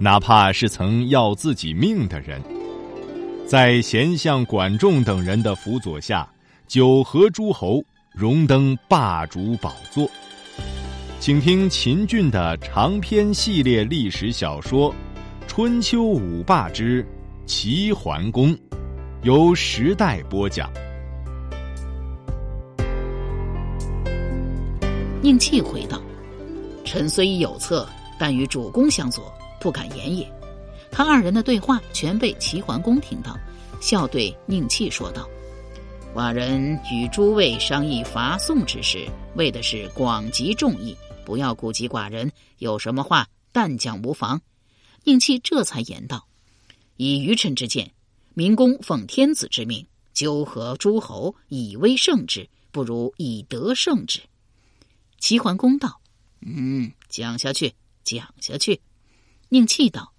哪怕是曾要自己命的人，在贤相管仲等人的辅佐下，九合诸侯，荣登霸主宝座。请听秦俊的长篇系列历史小说《春秋五霸之齐桓公》，由时代播讲。宁弃回道：“臣虽有策，但与主公相左。”不敢言也。他二人的对话全被齐桓公听到，笑对宁戚说道：“寡人与诸位商议伐宋之事，为的是广集众议，不要顾及寡人。有什么话，但讲无妨。”宁戚这才言道：“以愚臣之见，明公奉天子之命，纠合诸侯，以威胜之，不如以德胜之。”齐桓公道：“嗯，讲下去，讲下去。”宁气道：“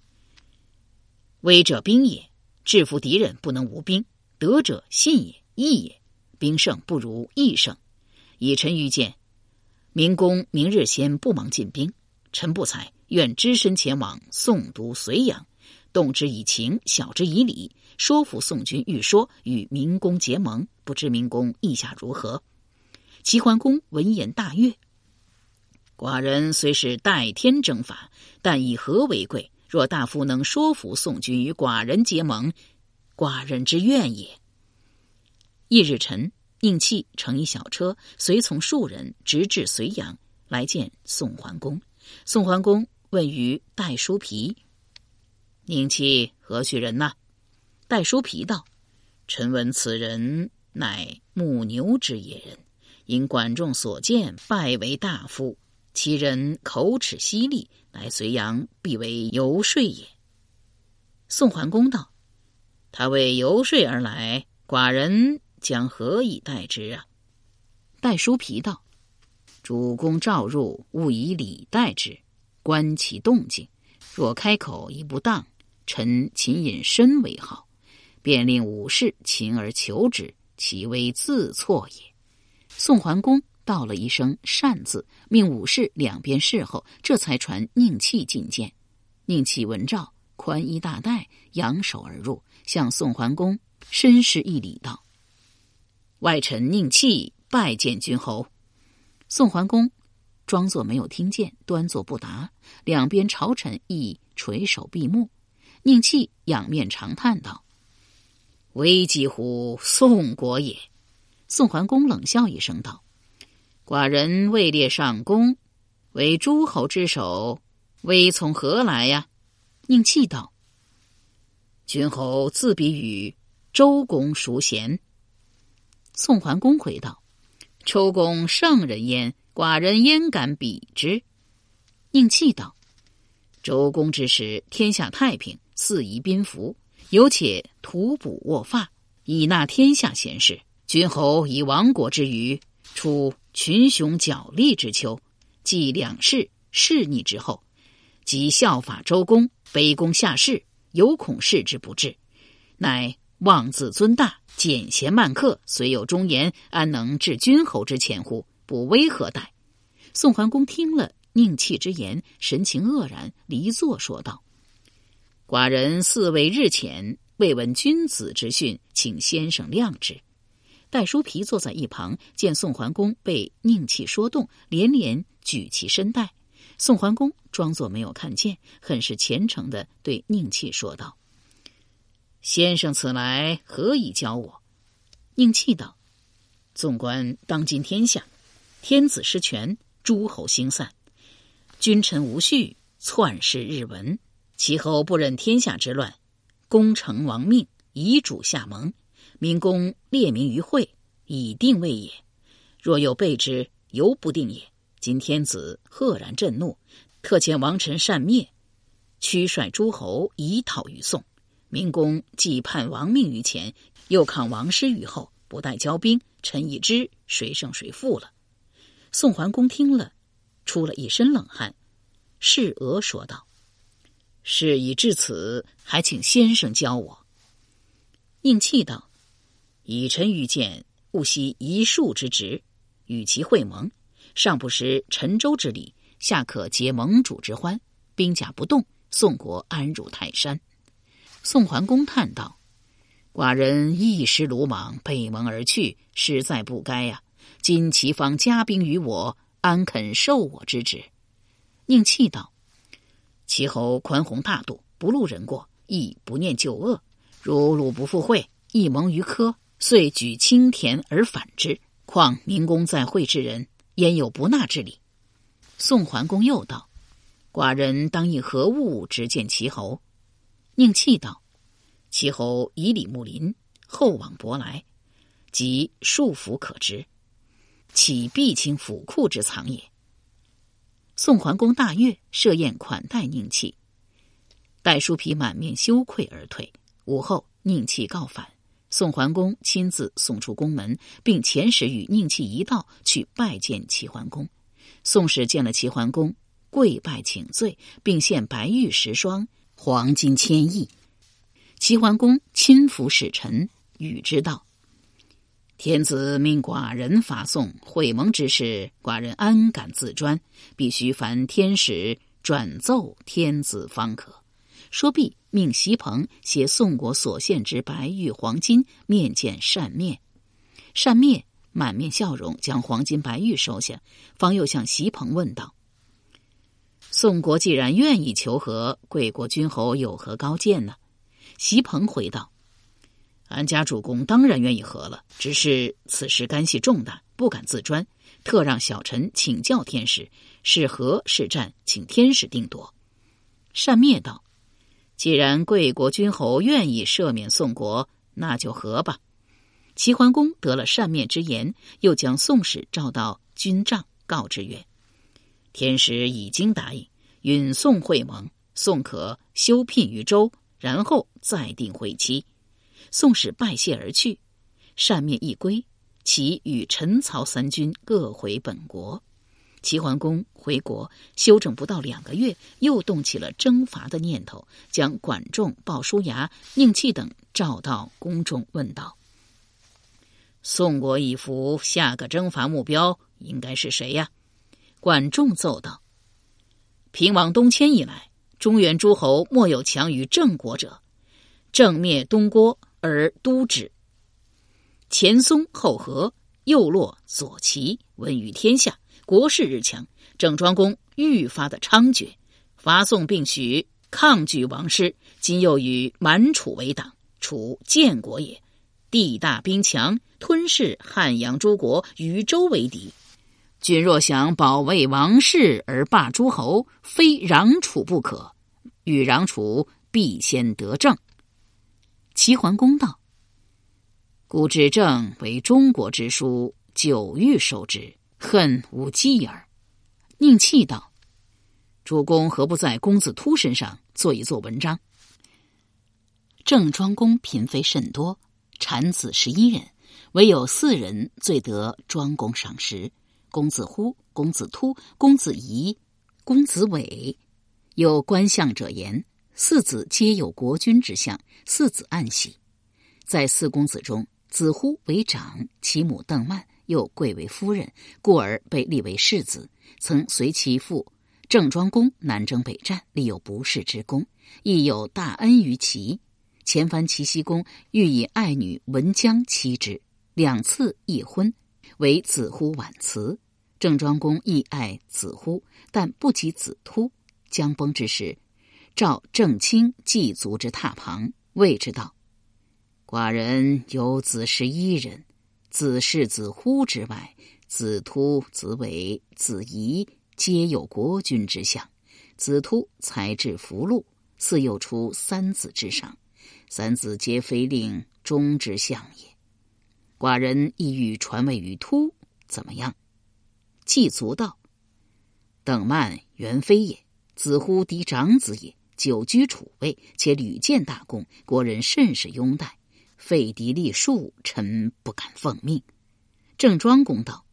威者兵也，制服敌人不能无兵；德者信也，义也。兵胜不如义胜。以臣愚见，明公明日先不忙进兵，臣不才，愿只身前往宋都睢阳，动之以情，晓之以理，说服宋军欲说与明公结盟。不知明公意下如何？”齐桓公闻言大悦。寡人虽是代天征伐，但以和为贵。若大夫能说服宋军与寡人结盟，寡人之愿也。翌日晨，宁戚乘一小车，随从数人，直至睢阳，来见宋桓公。宋桓公问于戴叔皮：“宁戚何许人呐？”戴叔皮道：“臣闻此人乃牧牛之野人，因管仲所见，拜为大夫。”其人口齿犀利，乃隋阳必为游说也。宋桓公道：“他为游说而来，寡人将何以待之啊？”戴叔皮道：“主公召入，勿以礼待之，观其动静。若开口亦不当，臣勤隐身为好，便令武士擒而求之，其为自错也。”宋桓公。道了一声“善”字，命武士两边侍候，这才传宁戚觐见。宁戚闻诏，宽衣大带，扬手而入，向宋桓公深施一礼，道：“外臣宁戚拜见君侯。”宋桓公装作没有听见，端坐不答。两边朝臣亦垂首闭目。宁戚仰面长叹道：“危急乎宋国也。”宋桓公冷笑一声道。寡人位列上公，为诸侯之首，威从何来呀？宁气道：“君侯自比与周公孰贤？”宋桓公回道：“周公圣人焉，寡人焉敢比之？”宁气道：“周公之时，天下太平，四夷宾服，有且图卜握发，以纳天下贤士。君侯以亡国之余，出。”群雄角力之秋，继两世弑逆之后，即效法周公，卑躬下士，犹恐事之不至，乃妄自尊大，简贤慢客，虽有忠言，安能治君侯之前乎？不威何待？宋桓公听了宁戚之言，神情愕然，离座说道：“寡人四位日前未闻君子之训，请先生谅之。”戴叔皮坐在一旁，见宋桓公被宁气说动，连连举起身带。宋桓公装作没有看见，很是虔诚的对宁气说道：“先生此来何以教我？”宁气道：“纵观当今天下，天子失权，诸侯兴散，君臣无序，篡世日闻，其后不忍天下之乱，功成亡命，遗主下盟。”明公列名于会，以定位也。若有备之，犹不定也。今天子赫然震怒，特遣王臣善灭，驱率诸侯以讨于宋。明公既叛王命于前，又抗王师于后，不待交兵，臣已知谁胜谁负了。宋桓公听了，出了一身冷汗，侍俄说道：“事已至此，还请先生教我。”应气道：“以臣愚见，勿惜一树之职，与其会盟，上不失陈州之礼，下可结盟主之欢，兵甲不动，宋国安如泰山。”宋桓公叹道：“寡人一时鲁莽，背盟而去，实在不该呀。今齐方加兵于我，安肯受我之职？”宁气道：“齐侯宽宏大度，不路人过，亦不念旧恶。如鲁不复会，一盟于柯，遂举青田而反之。况明公在会之人，焉有不纳之理？”宋桓公又道：“寡人当以何物直见齐侯？”宁弃道：“齐侯以礼睦邻，厚往薄来，即束缚可知，岂必清府库之藏也？”宋桓公大悦，设宴款待宁弃。待舒皮满面羞愧而退。午后，宁弃告返，宋桓公亲自送出宫门，并遣使与宁戚一道去拜见齐桓公。宋使见了齐桓公，跪拜请罪，并献白玉十双。黄金千亿，齐桓公亲抚使臣，与之道：“天子命寡人伐宋，会盟之事，寡人安敢自专？必须凡天使转奏天子方可。”说毕，命席鹏携宋国所献之白玉黄金面见善灭。善灭满面笑容，将黄金白玉收下，方又向席鹏问道。宋国既然愿意求和，贵国君侯有何高见呢？席鹏回道：“安家主公当然愿意和了，只是此事干系重大，不敢自专，特让小臣请教天使，是和是战，请天使定夺。”善灭道：“既然贵国君侯愿意赦免宋国，那就和吧。”齐桓公得了善面之言，又将宋使召到军帐，告之曰。天使已经答应，允宋会盟，宋可休聘于周，然后再定会期。宋使拜谢而去，善面一归，其与陈曹三军各回本国。齐桓公回国休整不到两个月，又动起了征伐的念头，将管仲、鲍叔牙、宁气等召到宫中，问道：“宋国已服，下个征伐目标应该是谁呀？”管仲奏道：“平王东迁以来，中原诸侯莫有强于郑国者。郑灭东郭而都之，前松后合，右洛左齐，闻于天下，国势日强。郑庄公愈发的猖獗，伐宋并许，抗拒王师。今又与满楚为党，楚建国也，地大兵强，吞噬汉阳诸国，与周为敌。”君若想保卫王室而霸诸侯，非攘楚不可。欲攘楚，必先得政。齐桓公道：“古之政为中国之书，久欲收之，恨无继耳。”宁气道：“主公何不在公子突身上做一做文章？”郑庄公嫔妃甚多，产子十一人，唯有四人最得庄公赏识。公子乎、公子突、公子仪、公子伟，有观相者言：四子皆有国君之相，四子暗喜。在四公子中，子乎为长，其母邓曼又贵为夫人，故而被立为世子。曾随其父郑庄公南征北战，立有不世之功，亦有大恩于齐。前番齐僖公欲以爱女文姜妻之，两次议婚。为子乎晚辞，郑庄公亦爱子乎，但不及子突。将崩之时，召郑卿祭足之榻旁，谓之道：“寡人有子十一人，子是子乎之外，子突、子伟、子仪皆有国君之相。子突才智福禄，似又出三子之上，三子皆非令忠之相也。”寡人意欲传位于突，怎么样？季足道：“等慢原非也，子乎嫡长子也，久居楚位，且屡建大功，国人甚是拥戴。废嫡立庶，臣不敢奉命。”郑庄公道：“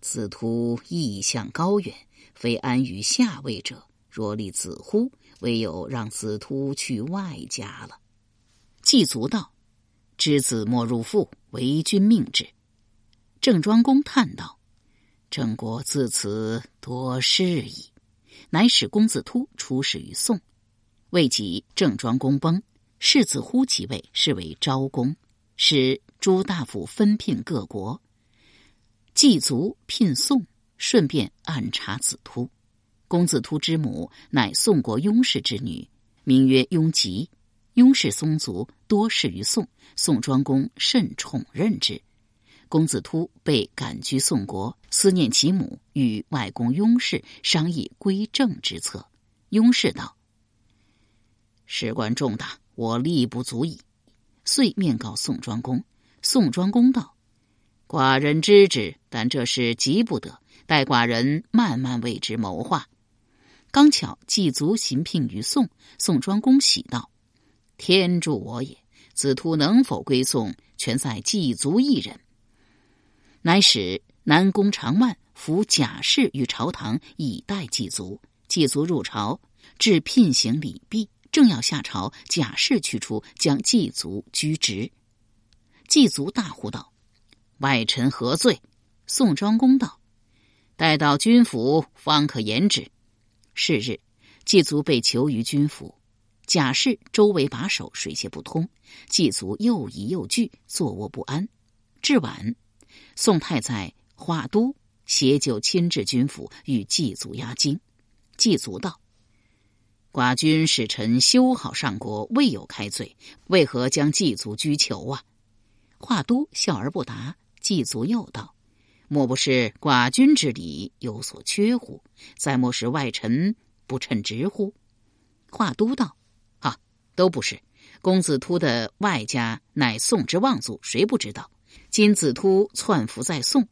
子突意向高远，非安于下位者。若立子乎，唯有让子突去外家了。”季卒道：“知子莫入父，为君命之。”郑庄公叹道：“郑国自此多事矣。”乃使公子突出使于宋。未及郑庄公崩，世子忽即位，是为昭公，使诸大夫分聘各国。祭卒聘宋，顺便暗查子突。公子突之母乃宋国雍氏之女，名曰雍吉。雍氏宗族多事于宋，宋庄公甚宠任之。公子突被赶居宋国，思念其母，与外公雍氏商议归政之策。雍氏道：“事关重大，我力不足矣。”遂面告宋庄公。宋庄公道：“寡人知之，但这事急不得，待寡人慢慢为之谋划。”刚巧祭卒行聘于宋，宋庄公喜道：“天助我也！子突能否归宋，全在祭卒一人。”乃使南宫长万扶贾氏于朝堂，以待祭卒。祭卒入朝，至聘行礼毕，正要下朝，贾氏去出，将祭卒拘职。祭卒大呼道：“外臣何罪？”宋庄公道：“待到军府，方可言之。”是日，祭卒被囚于军府，贾氏周围把守，水泄不通。祭卒又疑又惧，坐卧不安。至晚。宋太宰华都携酒亲至军府，与祭卒压惊。祭卒道：“寡君使臣修好上国，未有开罪，为何将祭卒拘囚啊？”华都笑而不答。祭卒又道：“莫不是寡君之礼有所缺乎？再莫是外臣不称职乎？”华都道：“啊，都不是。公子突的外家乃宋之望族，谁不知道？”今子突窜伏在宋，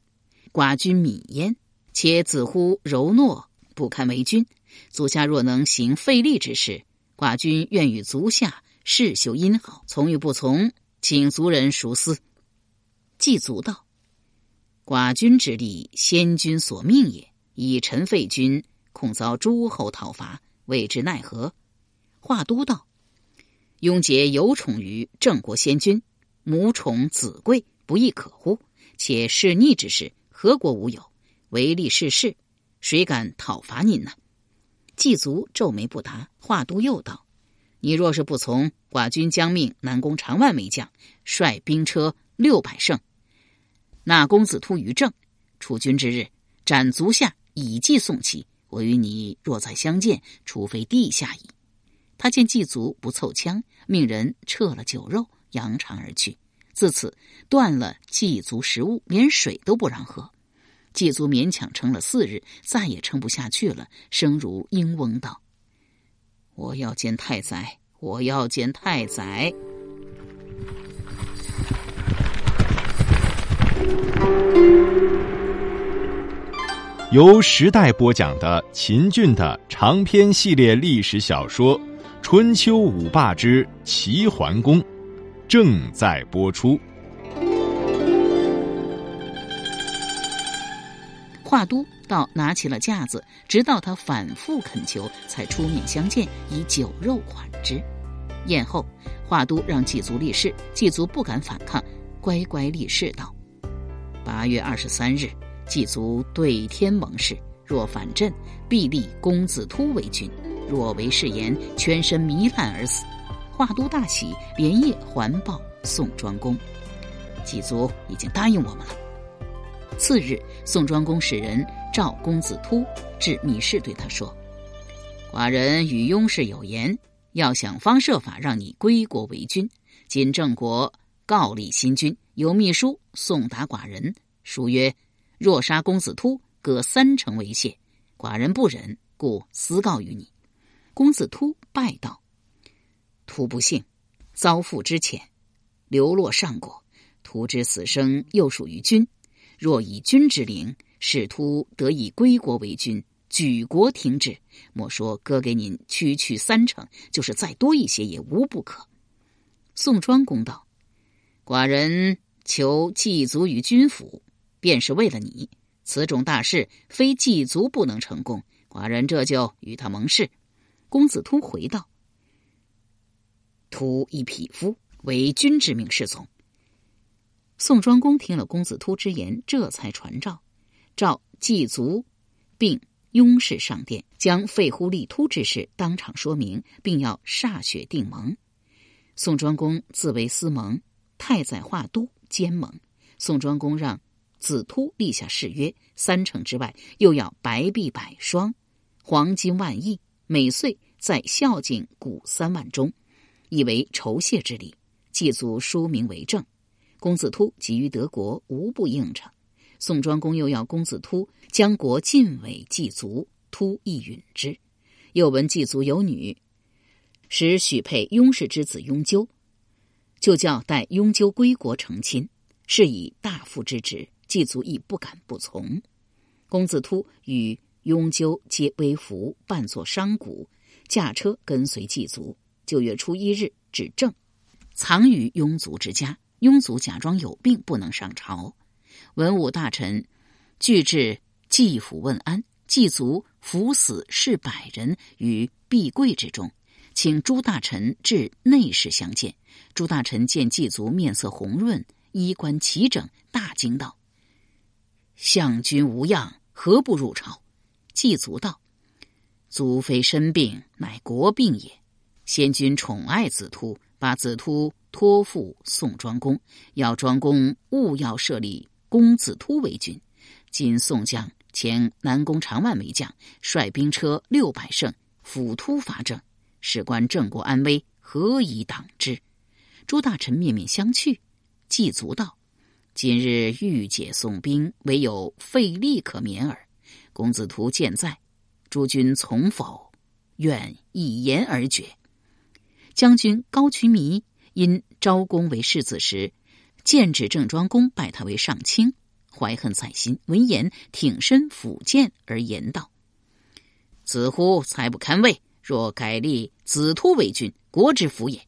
寡君敏焉。且子乎柔懦，不堪为君。足下若能行费力之事，寡君愿与足下世修阴好。从与不从，请族人熟思。祭足道：寡君之力，先君所命也。以臣废君，恐遭诸侯讨伐，未知奈何？华都道：雍杰有宠于郑国先君，母宠子贵。不亦可乎？且弑逆之事，何国无有？唯利是事，谁敢讨伐您呢？祭卒皱眉不答。华都又道：“你若是不从，寡君将命南宫长万为将，率兵车六百乘，纳公子突于政。出军之日，斩足下，以祭宋齐。我与你若再相见，除非地下矣。”他见祭卒不凑枪，命人撤了酒肉，扬长而去。自此断了祭足食物，连水都不让喝。祭足勉强撑了四日，再也撑不下去了，声如鹰翁道：“我要见太宰，我要见太宰。”由时代播讲的秦俊的长篇系列历史小说《春秋五霸之齐桓公》。正在播出。华都倒拿起了架子，直到他反复恳求，才出面相见，以酒肉款之。宴后，华都让祭卒立誓，祭卒不敢反抗，乖乖立誓道：“八月二十三日，祭卒对天盟誓，若反朕，必立公子突为君；若违誓言，全身糜烂而死。”华都大喜，连夜还报宋庄公，祭卒已经答应我们了。次日，宋庄公使人召公子突至密室，对他说：“寡人与雍氏有言，要想方设法让你归国为君。今郑国告立新君，有密书送达寡人，书曰：若杀公子突，各三成为谢。寡人不忍，故私告于你。”公子突拜道。徒不幸，遭父之遣，流落上国。徒之死生又属于君，若以君之灵，使徒得以归国为君，举国听之。莫说割给您区区三成，就是再多一些也无不可。”宋庄公道：“寡人求祭祖于君府，便是为了你。此种大事，非祭祖不能成功。寡人这就与他盟誓。”公子突回道：“突一匹夫，为君之命是从。”宋庄公听了公子突之言，这才传召，召祭祖，并拥事上殿，将废乎立突之事当场说明，并要歃血定盟。宋庄公自为司盟，太宰化都兼盟。宋庄公让子突立下誓约，三成之外，又要白璧百双，黄金万亿，每岁在孝敬谷三万钟，以为酬谢之礼。祭祖书名为证。公子突急于得国，无不应承。宋庄公又要公子突将国尽委祭祖，突亦允之。又闻祭祖有女。使许配雍氏之子雍纠，就叫待雍纠归国成亲，是以大夫之职，祭祖亦不敢不从。公子突与雍纠皆微服，扮作商贾，驾车跟随祭祖。九月初一日，至正，藏于雍族之家。庸族假装有病，不能上朝。文武大臣俱至祭府问安，祭祖伏死士百人于壁柜之中。请诸大臣至内室相见。诸大臣见祭祖面色红润，衣冠齐整，大惊道：“相君无恙，何不入朝？”祭祖道：“祖妃身病，乃国病也。先君宠爱子突，把子突托付宋庄公，要庄公勿要设立公子突为君。今宋将前南宫长万为将，率兵车六百乘，辅突伐郑。”事关郑国安危，何以挡之？诸大臣面面相觑。祭足道：“今日欲解宋兵，唯有费力可免耳。公子图健在，诸君从否？愿一言而决。”将军高渠弥因昭公为世子时，剑指郑庄公拜他为上卿，怀恨在心。闻言，挺身抚剑而言道：“子乎才不堪位。”若改立子突为君，国之福也。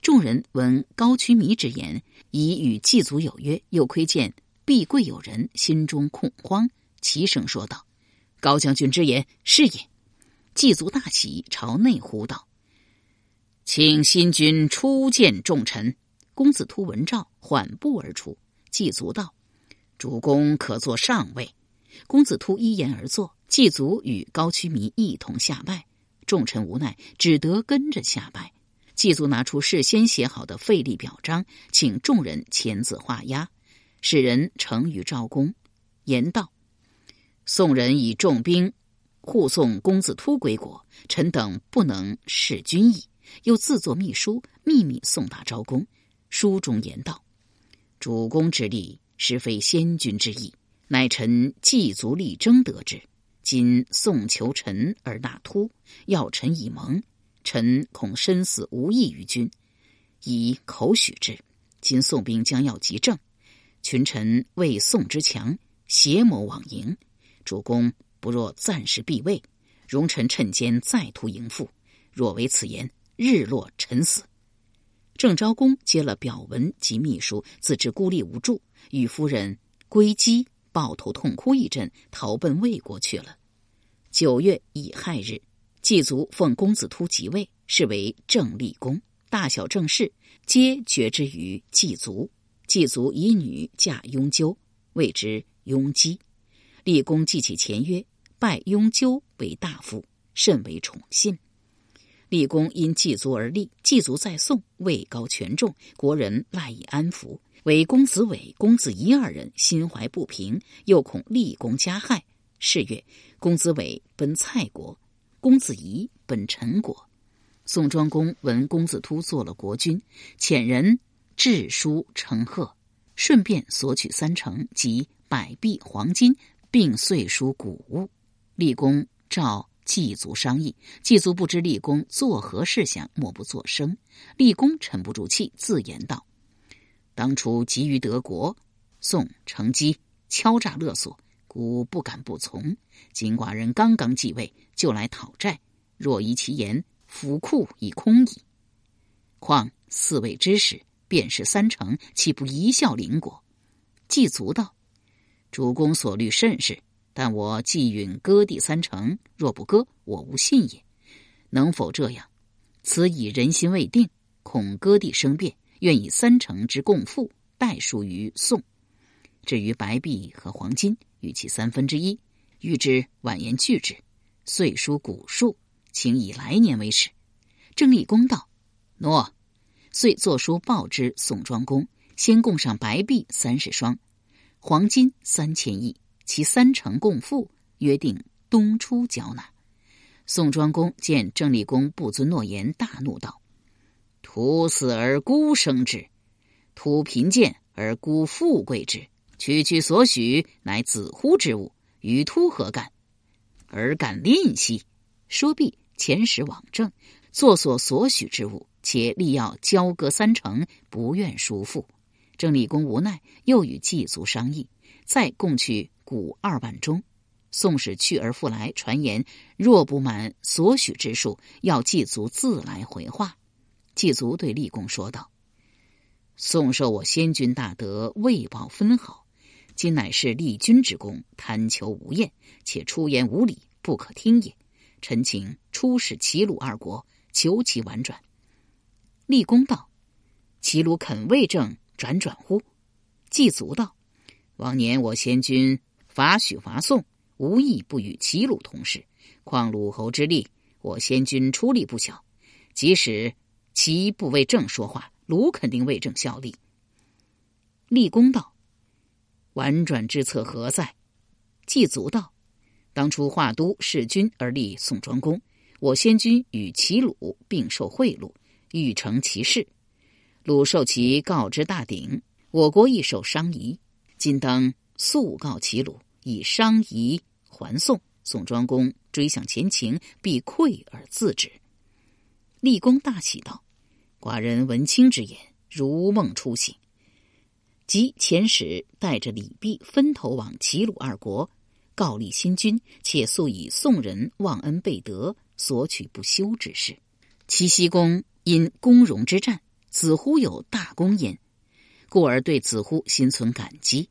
众人闻高渠弥之言，已与祭祖有约，又窥见必贵有人，心中恐慌，齐声说道：“高将军之言是也。”祭祖大喜，朝内呼道：“请新君初见众臣。”公子突闻诏，缓步而出。祭祖道：“主公可坐上位。”公子突依言而坐。祭祖与高渠弥一同下拜。众臣无奈，只得跟着下拜。祭祖拿出事先写好的废立表彰，请众人签字画押，使人呈于赵公，言道：“宋人以重兵护送公子突归国，臣等不能弑君矣。”又自作秘书，秘密送达昭公。书中言道：“主公之力，实非先君之意，乃臣祭祖力争得之。”今宋求臣而纳突，要臣以盟，臣恐生死无益于君，以口许之。今宋兵将要急政，群臣为宋之强，邪谋妄迎。主公不若暂时避位，容臣趁间再图迎复。若为此言，日落沉死。郑昭公接了表文及秘书，自知孤立无助，与夫人归姬。抱头痛哭一阵，逃奔魏国去了。九月乙亥日，祭祖奉公子突即位，是为郑立公。大小政事皆决之于祭祖。祭祖以女嫁雍纠，谓之雍姬。立公记起前约，拜雍纠为大夫，甚为宠信。立功因祭祖而立，祭祖在宋位高权重，国人赖以安抚。为公子伟、公子仪二人心怀不平，又恐立功加害，是月，公子伟奔蔡国，公子仪奔陈国。宋庄公闻公子突做了国君，遣人致书呈贺，顺便索取三成及百币黄金，并岁书谷物。立功召祭祖商议，祭祖不知立功作何事想，默不作声。立功沉不住气，自言道。当初急于得国，宋乘机敲诈勒索，孤不敢不从。今寡人刚刚继位，就来讨债。若依其言，府库已空矣。况四位之使，便是三成，岂不贻笑邻国？祭足道：“主公所虑甚是，但我既允割地三成，若不割，我无信也。能否这样？此以人心未定，恐割地生变，愿以三成之共付，代书于宋。至于白璧和黄金，与其三分之一，欲之婉言拒之，遂书古数，请以来年为始。”郑立公道：“诺。”遂作书报之宋庄公，先供上白璧三十双，黄金三千亿，其三成共付，约定东出缴纳。宋庄公见郑立公不遵诺言，大怒道：“徒死而孤生之，徒贫贱而孤富贵之，区区所许，乃子乎之物，与秃何干？而敢吝惜？”说毕，遣使往政，作所所许之物。且力要交割三成，不愿赎付。郑立公无奈，又与祭族商议，再共去谷二万钟。宋使去而复来，传言若不满所许之数，要祭族自来回话。祭族对立公说道：“宋受我先君大德，未报分毫，今乃是立君之功，贪求无厌，且出言无礼，不可听也。臣请出使齐鲁二国，求其婉转。”立功道：“齐鲁肯为政转转乎？”祭足道：“往年我先君伐许伐宋，无意不与齐鲁同事。况鲁侯之力，我先君出力不小。即使齐不为政说话，鲁肯定为政效力。”立功道：“婉转之策何在？”祭足道：“当初华都弑君而立宋庄公，我先君与齐鲁并受贿赂。”欲成其事，鲁受其告之大鼎，我国亦受商夷。今当速告齐鲁，以商夷还宋。宋庄公追想前情，必愧而自止。立功大喜道：“寡人闻卿之言，如梦初醒。”即遣使带着礼毕，分头往齐鲁二国告立新君，且速以宋人忘恩背德，索取不休之事。齐僖公。因公荣之战，子乎有大功焉，故而对子乎心存感激。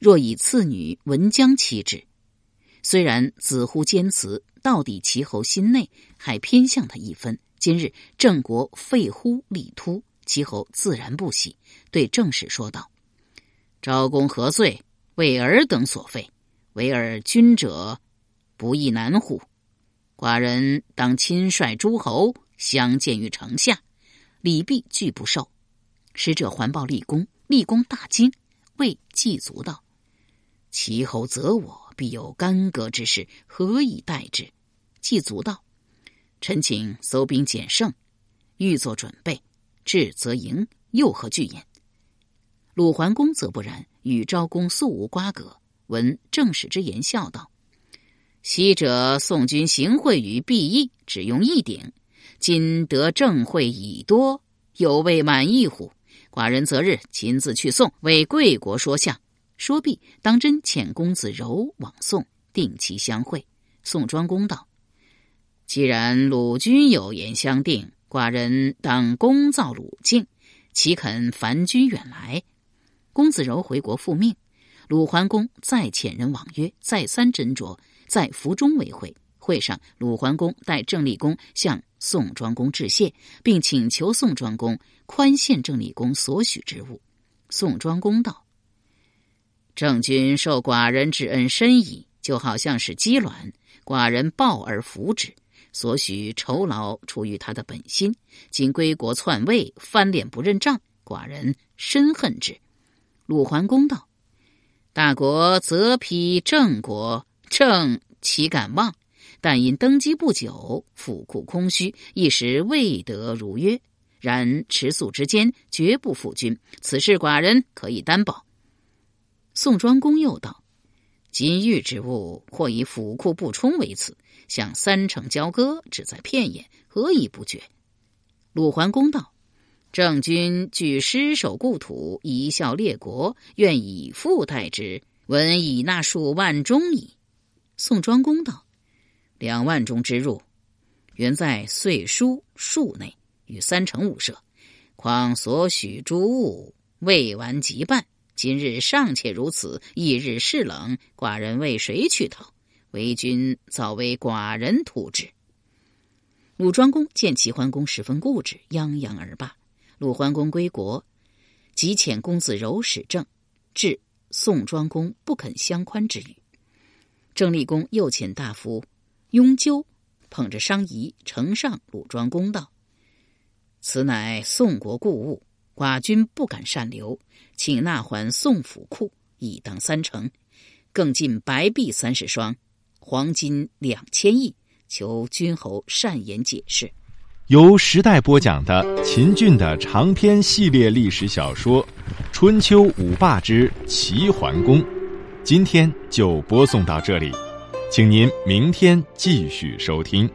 若以次女文姜妻之，虽然子乎坚辞，到底齐侯心内还偏向他一分。今日郑国废乎立突，齐侯自然不喜，对郑氏说道：“昭公何罪？为尔等所废，为尔君者不亦难乎？寡人当亲率诸侯。”相见于城下，礼毕拒不受。使者环抱立功，立功大惊，谓祭足道：“齐侯责我，必有干戈之事，何以待之？”祭足道：“臣请搜兵减胜，欲作准备，至则迎，又何惧焉？”鲁桓公则不然，与昭公素无瓜葛，闻正使之言，笑道：“昔者宋军行贿于毕邑，只用一鼎。”今得正会已多，有未满意乎？寡人择日亲自去送，为贵国说相。说毕，当真遣公子柔往送，定期相会。宋庄公道：“既然鲁君有言相定，寡人当恭造鲁敬，岂肯烦君远来？”公子柔回国复命，鲁桓公再遣人往约，再三斟酌，在府中为会。会上，鲁桓公带郑立公向。宋庄公致谢，并请求宋庄公宽限郑立公所许之物。宋庄公道：“郑君受寡人之恩深矣，就好像是鸡卵，寡人报而服之，所许酬劳出于他的本心。今归国篡位，翻脸不认账，寡人深恨之。”鲁桓公道：“大国则批郑国，郑岂敢忘？”但因登基不久，府库空虚，一时未得如约。然持粟之间，绝不负君。此事寡人可以担保。宋庄公又道：“金玉之物，或以府库不充为此，向三城交割，只在片言，何以不决？”鲁桓公道：“郑君据失守故土，贻笑列国，愿以父代之，闻已纳数万钟矣。”宋庄公道：“两万钟之入，原在岁书数内，与三成五舍。况所许诸物未完即办，今日尚且如此，翌日是冷，寡人为谁去讨？为君早为寡人图之。”鲁庄公见齐桓公十分固执，泱泱而罢。鲁桓公归国，即遣公子柔使政，至宋庄公不肯相宽之语。郑立公又遣大夫雍纠捧着商仪呈上鲁庄公道：“此乃宋国故物，寡君不敢擅留，请纳还宋府库，以当三成，更进白璧三十双，黄金两千亿。”求君侯善言解释。由时代播讲的秦俊的长篇系列历史小说《春秋五霸之齐桓公》，今天就播送到这里，请您明天继续收听。